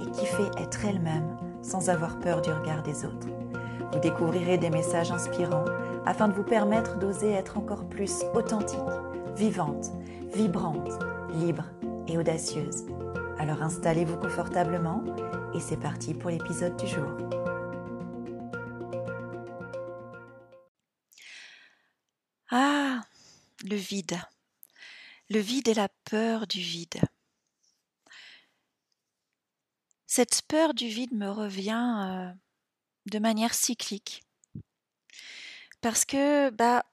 et qui fait être elles-mêmes sans avoir peur du regard des autres. Vous découvrirez des messages inspirants afin de vous permettre d'oser être encore plus authentique, vivante, vibrante, libre et audacieuse. Alors installez-vous confortablement et c'est parti pour l'épisode du jour. Ah, le vide. Le vide et la peur du vide. Cette peur du vide me revient euh, de manière cyclique. Parce que bah,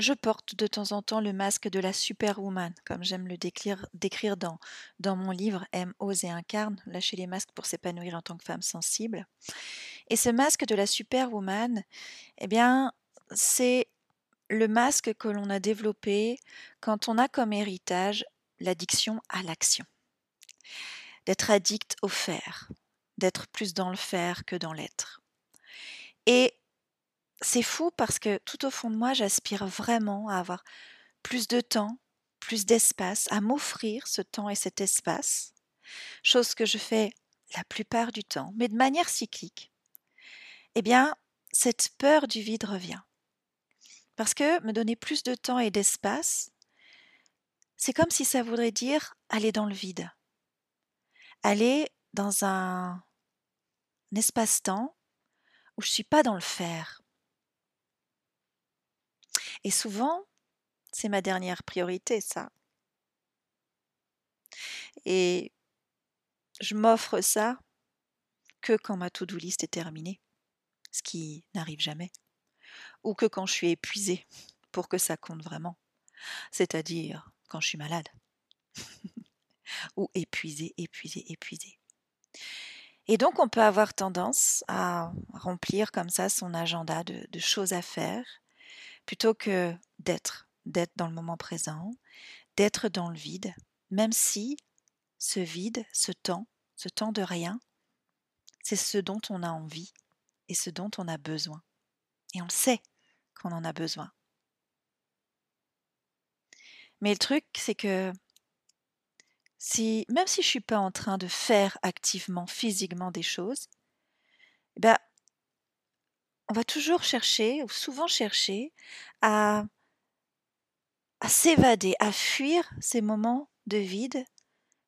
je porte de temps en temps le masque de la superwoman, comme j'aime le décrire, dans, mon livre M, ose et incarne, lâcher les masques pour s'épanouir en tant que femme sensible. Et ce masque de la superwoman, eh bien, c'est le masque que l'on a développé quand on a comme héritage l'addiction à l'action. D'être addict au faire, d'être plus dans le faire que dans l'être. Et c'est fou parce que tout au fond de moi, j'aspire vraiment à avoir plus de temps, plus d'espace, à m'offrir ce temps et cet espace, chose que je fais la plupart du temps, mais de manière cyclique. Eh bien, cette peur du vide revient. Parce que me donner plus de temps et d'espace, c'est comme si ça voudrait dire aller dans le vide, aller dans un, espace-temps où je ne suis pas dans le faire, et souvent, c'est ma dernière priorité, ça. Et je m'offre ça que quand ma to-do list est terminée, ce qui n'arrive jamais, ou que quand je suis épuisée, pour que ça compte vraiment, c'est-à-dire quand je suis malade, ou épuisée, épuisée, épuisée. Et donc on peut avoir tendance à remplir comme ça son agenda de, de choses à faire, plutôt que d'être, d'être dans le moment présent, d'être dans le vide, même si ce vide, ce temps, ce temps de rien, c'est ce dont on a envie et ce dont on a besoin. Et on le sait qu'on en a besoin. Mais le truc, c'est que si, même si je suis pas en train de faire activement, physiquement des choses, eh ben, on va toujours chercher, ou souvent chercher, à, à s'évader, à fuir ces moments de vide,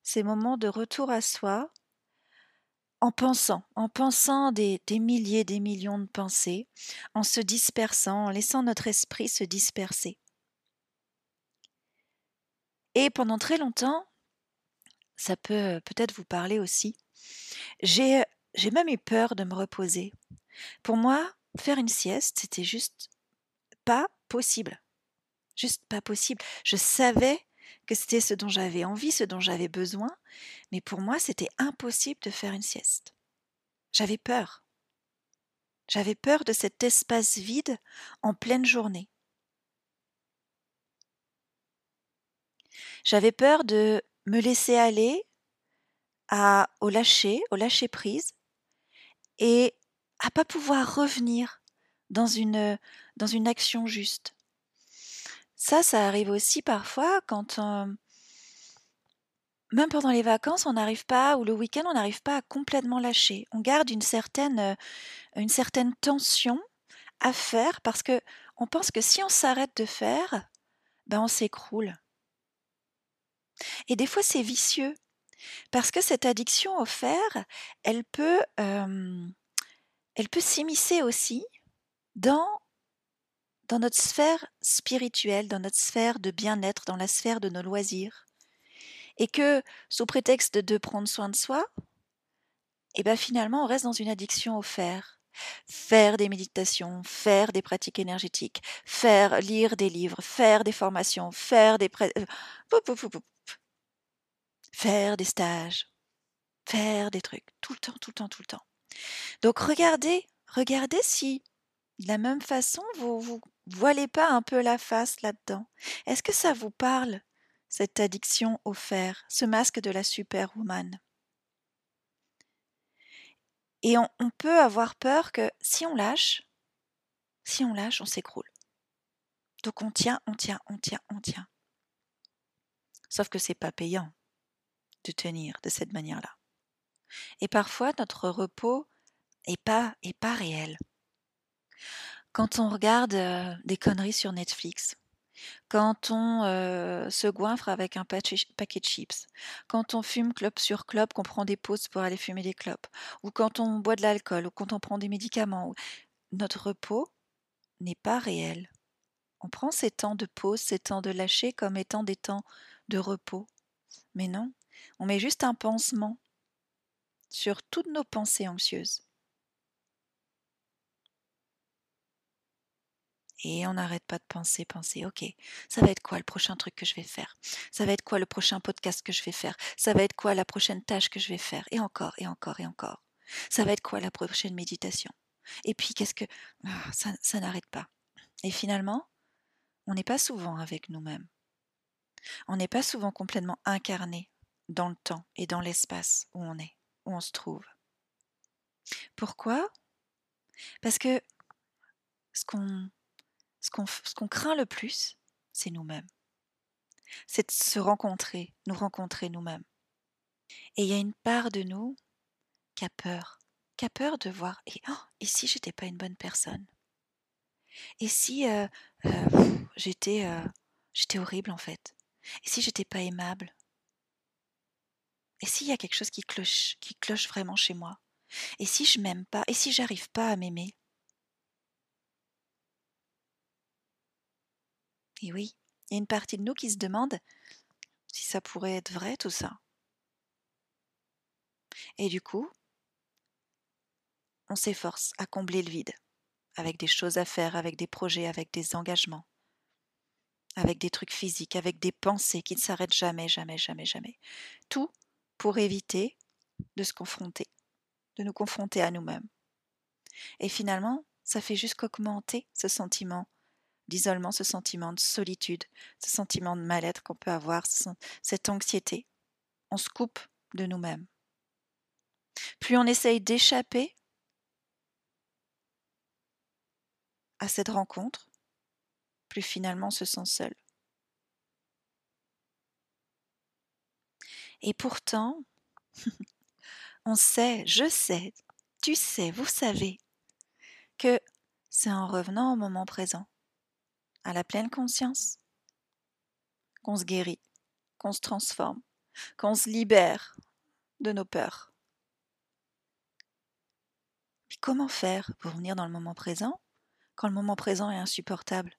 ces moments de retour à soi, en pensant, en pensant des, des, milliers, des millions de pensées, en se dispersant, en laissant notre esprit se disperser. Et pendant très longtemps, ça peut peut-être vous parler aussi, j'ai, j'ai même eu peur de me reposer. Pour moi, faire une sieste, c'était juste pas possible. Juste pas possible. Je savais que c'était ce dont j'avais envie, ce dont j'avais besoin, mais pour moi, c'était impossible de faire une sieste. J'avais peur. J'avais peur de cet espace vide en pleine journée. J'avais peur de me laisser aller à, au lâcher, au lâcher prise, et à pas pouvoir revenir dans une, action juste. Ça, ça arrive aussi parfois quand, même pendant les vacances, on n'arrive pas, ou le week-end, on n'arrive pas à complètement lâcher. On garde une certaine, une certaine tension à faire parce que on pense que si on s'arrête de faire, ben on s'écroule. Et des fois, c'est vicieux parce que cette addiction au faire, elle peut, elle peut s'immiscer aussi dans, dans notre sphère spirituelle, dans notre sphère de bien-être, dans la sphère de nos loisirs. Et que, sous prétexte de prendre soin de soi, et eh ben finalement, on reste dans une addiction au faire. Faire des méditations, faire des pratiques énergétiques, faire lire des livres, faire des formations, faire des euh, faire des stages, faire des trucs tout le temps, tout le temps, tout le temps. Donc regardez, regardez si de la même façon vous vous voilez pas un peu la face là-dedans. Est-ce que ça vous parle cette addiction au fer, ce masque de la superwoman? Et on, on peut avoir peur que si on lâche, si on lâche, on s'écroule. Donc on tient, on tient, on tient, on tient. Sauf que c'est pas payant de tenir de cette manière-là. Et parfois notre repos est pas est pas réel. Quand on regarde euh, des conneries sur Netflix, quand on euh, se goinfre avec un paquet de chips, quand on fume clope sur clope, qu'on prend des pauses pour aller fumer des clopes, ou quand on boit de l'alcool, ou quand on prend des médicaments, notre repos n'est pas réel. On prend ces temps de pause, ces temps de lâcher comme étant des temps de repos. Mais non, on met juste un pansement sur toutes nos pensées anxieuses. Et on n'arrête pas de penser, penser, ok, ça va être quoi le prochain truc que je vais faire? Ça va être quoi le prochain podcast que je vais faire? Ça va être quoi la prochaine tâche que je vais faire? Et encore, et encore, et encore. Ça va être quoi la prochaine méditation? Et puis qu'est-ce que... Ah, ça, ça n'arrête pas. Et finalement, on n'est pas souvent avec nous-mêmes. On n'est pas souvent complètement incarné dans le temps et dans l'espace où on est, où on se trouve. Pourquoi? Parce que ce qu'on craint le plus, c'est nous-mêmes. C'est de se rencontrer, nous rencontrer nous-mêmes. Et il y a une part de nous qui a peur, qui a peur de voir, et, oh, et si j'étais pas une bonne personne? Et si euh, euh, j'étais euh, j'étais horrible en fait? Et si j'étais pas aimable? Et s'il y a quelque chose qui cloche, qui cloche vraiment chez moi? Et si je m'aime pas Et si j'arrive pas à m'aimer? Et oui, il y a une partie de nous qui se demande si ça pourrait être vrai tout ça. Et du coup, on s'efforce à combler le vide, avec des choses à faire, avec des projets, avec des engagements, avec des trucs physiques, avec des pensées qui ne s'arrêtent jamais, jamais, jamais, jamais. Tout pour éviter de se confronter, de nous confronter à nous-mêmes. Et finalement, ça fait juste qu'augmenter ce sentiment d'isolement, ce sentiment de solitude, ce sentiment de mal-être qu'on peut avoir, cette anxiété. On se coupe de nous-mêmes. Plus on essaye d'échapper à cette rencontre, plus finalement on se sent seul. Et pourtant, on sait, je sais, tu sais, vous savez, que c'est en revenant au moment présent à la pleine conscience, qu'on se guérit, qu'on se transforme, qu'on se libère de nos peurs. Mais comment faire pour venir dans le moment présent quand le moment présent est insupportable,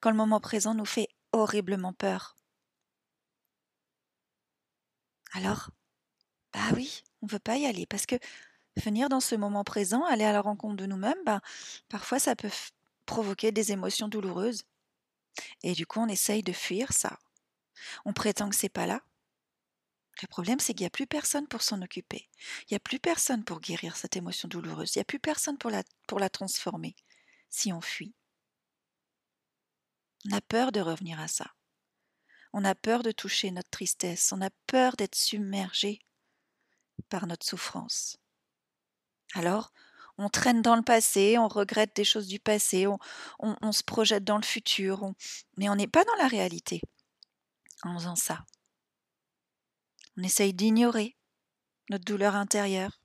quand le moment présent nous fait horriblement peur? Alors, bah oui, on ne veut pas y aller parce que venir dans ce moment présent, aller à la rencontre de nous-mêmes, bah, parfois ça peut provoquer des émotions douloureuses. Et du coup, on essaye de fuir ça. On prétend que c'est pas là. Le problème, c'est qu'il n'y a plus personne pour s'en occuper. Il n'y a plus personne pour guérir cette émotion douloureuse. Il n'y a plus personne pour la, pour la transformer si on fuit. On a peur de revenir à ça. On a peur de toucher notre tristesse. On a peur d'être submergé par notre souffrance. Alors, on traîne dans le passé, on regrette des choses du passé, on, se projette dans le futur, mais on n'est pas dans la réalité en faisant ça. On essaye d'ignorer notre douleur intérieure.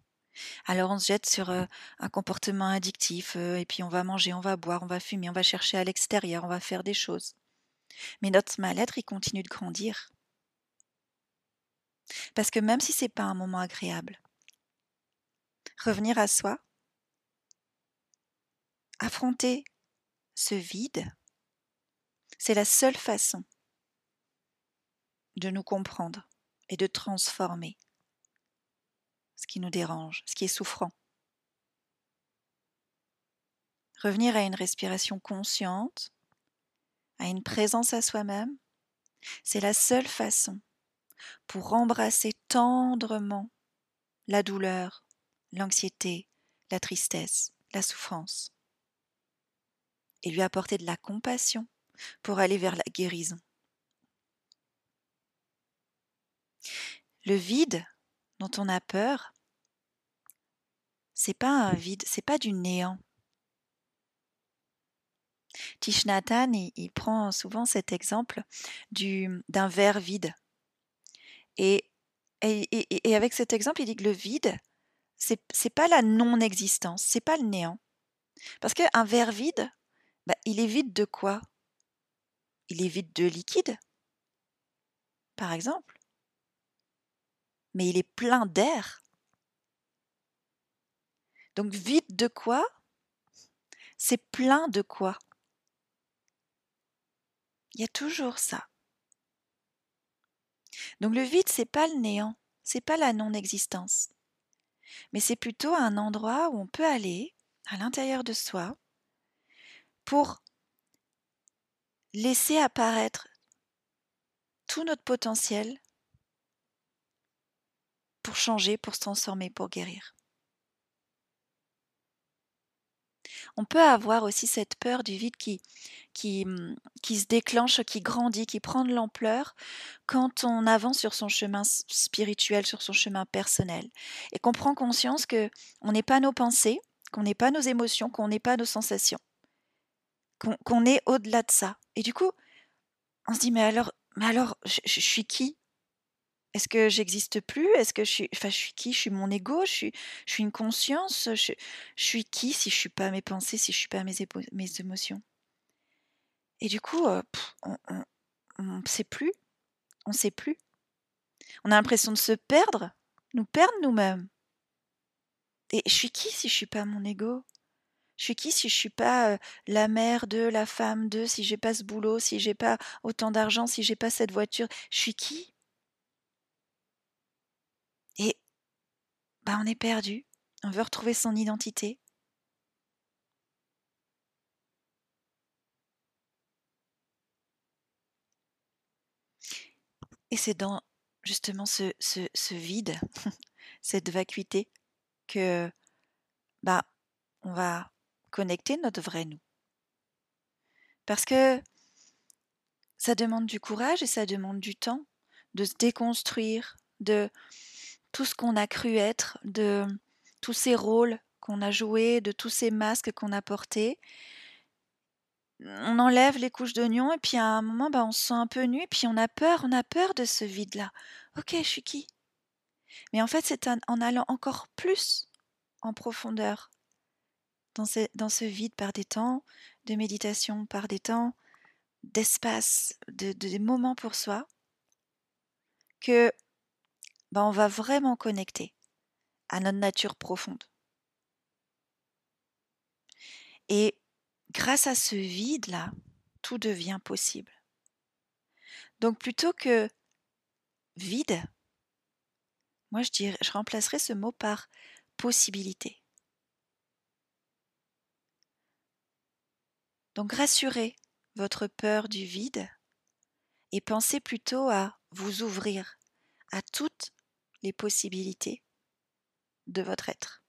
Alors on se jette sur euh, un comportement addictif, euh, et puis on va manger, on va boire, on va fumer, on va chercher à l'extérieur, on va faire des choses. Mais notre mal-être, il continue de grandir. Parce que même si c'est pas un moment agréable, revenir à soi, affronter ce vide, c'est la seule façon de nous comprendre et de transformer ce qui nous dérange, ce qui est souffrant. Revenir à une respiration consciente, à une présence à soi-même, c'est la seule façon pour embrasser tendrement la douleur, l'anxiété, la tristesse, la souffrance, et lui apporter de la compassion pour aller vers la guérison. Le vide dont on a peur, c'est pas un vide, c'est pas du néant. Thich il, prend souvent cet exemple d'un verre vide. Et, et, avec cet exemple, il dit que le vide, c'est, c'est pas la non-existence, c'est pas le néant. Parce qu'un verre vide, bah, il est vide de quoi? Il est vide de liquide, par exemple. Mais il est plein d'air. Donc vide de quoi? C'est plein de quoi? Il y a toujours ça. Donc le vide, c'est pas le néant, c'est pas la non-existence. Mais c'est plutôt un endroit où on peut aller à l'intérieur de soi pour laisser apparaître tout notre potentiel pour changer, pour se transformer, pour guérir. On peut avoir aussi cette peur du vide qui, qui, mmh, qui se déclenche, qui grandit, qui prend de l'ampleur quand on avance sur son chemin spirituel, sur son chemin personnel, et qu'on prend conscience que on n'est pas nos pensées, qu'on n'est pas nos émotions, qu'on n'est pas nos sensations, qu'on est au-delà de ça. Et du coup, on se dit mais alors, mais alors, je, suis qui? Est-ce que j'existe plus? Est-ce que je suis, enfin, je suis qui? Je suis mon ego? Je suis, une conscience? Je, suis qui si je suis pas mes pensées, si je suis pas mes, émotions? Et du coup, on ne sait plus. On sait plus. On a l'impression de se perdre, nous perdre nous-mêmes. Et je suis qui si je suis pas mon ego? Je suis qui si je suis pas la mère de, la femme de, si j'ai pas ce boulot, si j'ai pas autant d'argent, si j'ai pas cette voiture? Je suis qui Et bah on est perdu. On veut retrouver son identité. Et c'est dans justement ce, vide, cette vacuité, que bah, on va connecter notre vrai nous. Parce que ça demande du courage et ça demande du temps de se déconstruire de tout ce qu'on a cru être, de tous ces rôles qu'on a joués, de tous ces masques qu'on a portés, on enlève les couches d'oignon et puis à un moment, bah, on se sent un peu nu et puis on a peur, on a peur de ce vide-là. Ok, je suis qui? Mais en fait, c'est en allant encore plus en profondeur dans ce, vide par des temps de méditation, par des temps d'espace, de, des moments pour soi, que bah, on va vraiment connecter à notre nature profonde. Et grâce à ce vide-là, tout devient possible. Donc plutôt que vide, moi je, dirais, je remplacerai ce mot par possibilité. Donc rassurez votre peur du vide et pensez plutôt à vous ouvrir à toutes les possibilités de votre être.